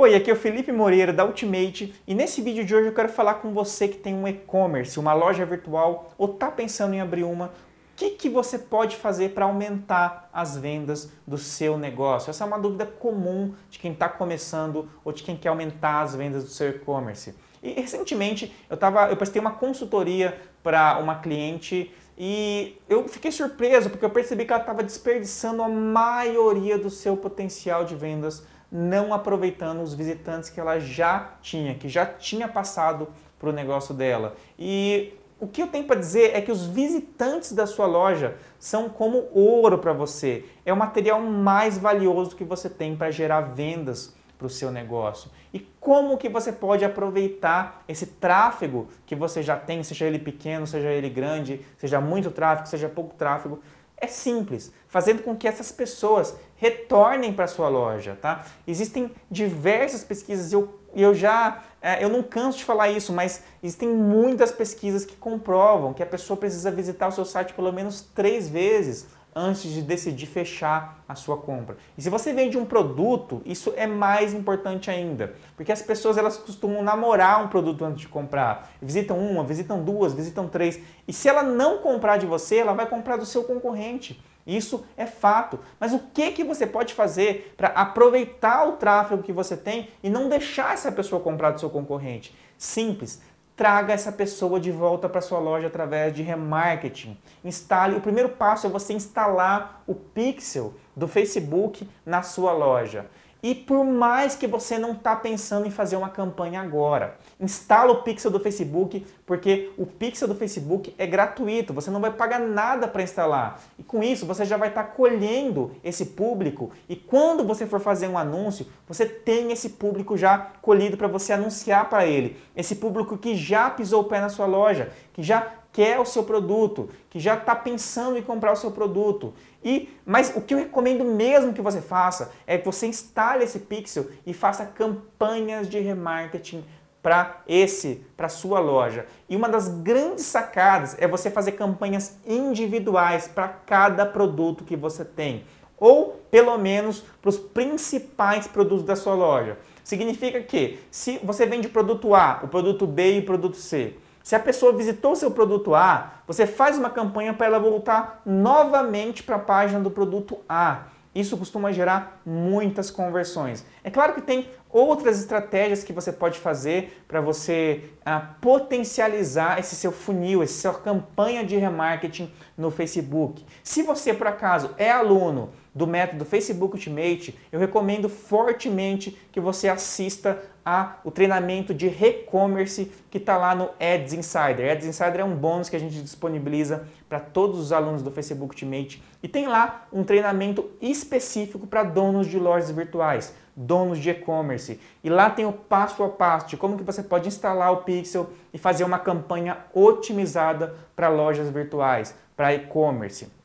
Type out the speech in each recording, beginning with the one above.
Oi, aqui é o Felipe Moreira da Ultimate e nesse vídeo de hoje eu quero falar com você que tem um e-commerce, uma loja virtual ou está pensando em abrir uma. O que, que você pode fazer para aumentar as vendas do seu negócio? Essa é uma dúvida comum de quem está começando ou de quem quer aumentar as vendas do seu e-commerce. E recentemente eu, tava, eu prestei uma consultoria para uma cliente e eu fiquei surpreso porque eu percebi que ela estava desperdiçando a maioria do seu potencial de vendas não aproveitando os visitantes que ela já tinha, que já tinha passado para o negócio dela. E o que eu tenho para dizer é que os visitantes da sua loja são como ouro para você. É o material mais valioso que você tem para gerar vendas para o seu negócio. E como que você pode aproveitar esse tráfego que você já tem, seja ele pequeno, seja ele grande, seja muito tráfego, seja pouco tráfego, é simples, fazendo com que essas pessoas retornem para sua loja, tá? Existem diversas pesquisas, eu, eu já, é, eu não canso de falar isso, mas existem muitas pesquisas que comprovam que a pessoa precisa visitar o seu site pelo menos três vezes antes de decidir fechar a sua compra. E se você vende um produto, isso é mais importante ainda, porque as pessoas elas costumam namorar um produto antes de comprar. Visitam uma, visitam duas, visitam três, e se ela não comprar de você, ela vai comprar do seu concorrente. Isso é fato. Mas o que que você pode fazer para aproveitar o tráfego que você tem e não deixar essa pessoa comprar do seu concorrente? Simples traga essa pessoa de volta para sua loja através de remarketing. Instale, o primeiro passo é você instalar o pixel do Facebook na sua loja. E por mais que você não está pensando em fazer uma campanha agora, instala o Pixel do Facebook, porque o Pixel do Facebook é gratuito, você não vai pagar nada para instalar. E com isso você já vai estar tá colhendo esse público e quando você for fazer um anúncio, você tem esse público já colhido para você anunciar para ele. Esse público que já pisou o pé na sua loja, que já quer o seu produto, que já está pensando em comprar o seu produto. E, mas o que eu recomendo mesmo que você faça é que você instale esse pixel e faça campanhas de remarketing para esse, para sua loja. E uma das grandes sacadas é você fazer campanhas individuais para cada produto que você tem, ou pelo menos para os principais produtos da sua loja. Significa que se você vende o produto A, o produto B e o produto C, se a pessoa visitou seu produto A, você faz uma campanha para ela voltar novamente para a página do produto A. Isso costuma gerar muitas conversões. É claro que tem outras estratégias que você pode fazer para você ah, potencializar esse seu funil, essa sua campanha de remarketing no Facebook. Se você, por acaso, é aluno do método Facebook Ultimate, eu recomendo fortemente que você assista a o treinamento de e-commerce que está lá no Ads Insider. Ads Insider é um bônus que a gente disponibiliza para todos os alunos do Facebook Ultimate e tem lá um treinamento específico para donos de lojas virtuais, donos de e-commerce. E lá tem o passo a passo de como que você pode instalar o Pixel e fazer uma campanha otimizada para lojas virtuais, para e-commerce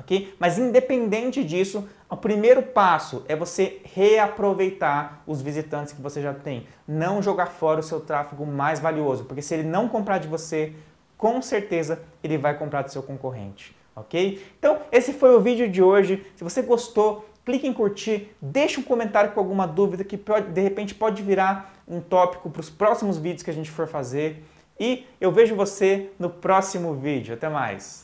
ok? Mas independente disso, o primeiro passo é você reaproveitar os visitantes que você já tem. Não jogar fora o seu tráfego mais valioso, porque se ele não comprar de você, com certeza ele vai comprar do seu concorrente, ok? Então, esse foi o vídeo de hoje. Se você gostou, clique em curtir, deixe um comentário com alguma dúvida que de repente pode virar um tópico para os próximos vídeos que a gente for fazer. E eu vejo você no próximo vídeo. Até mais!